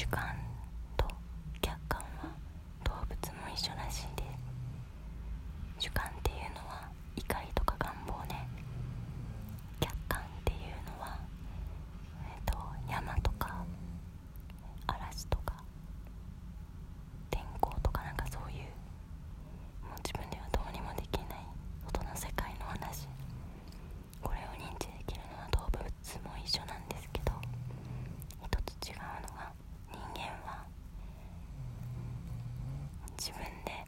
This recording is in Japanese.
主観と客観は動物も一緒らしいです。主観自分で。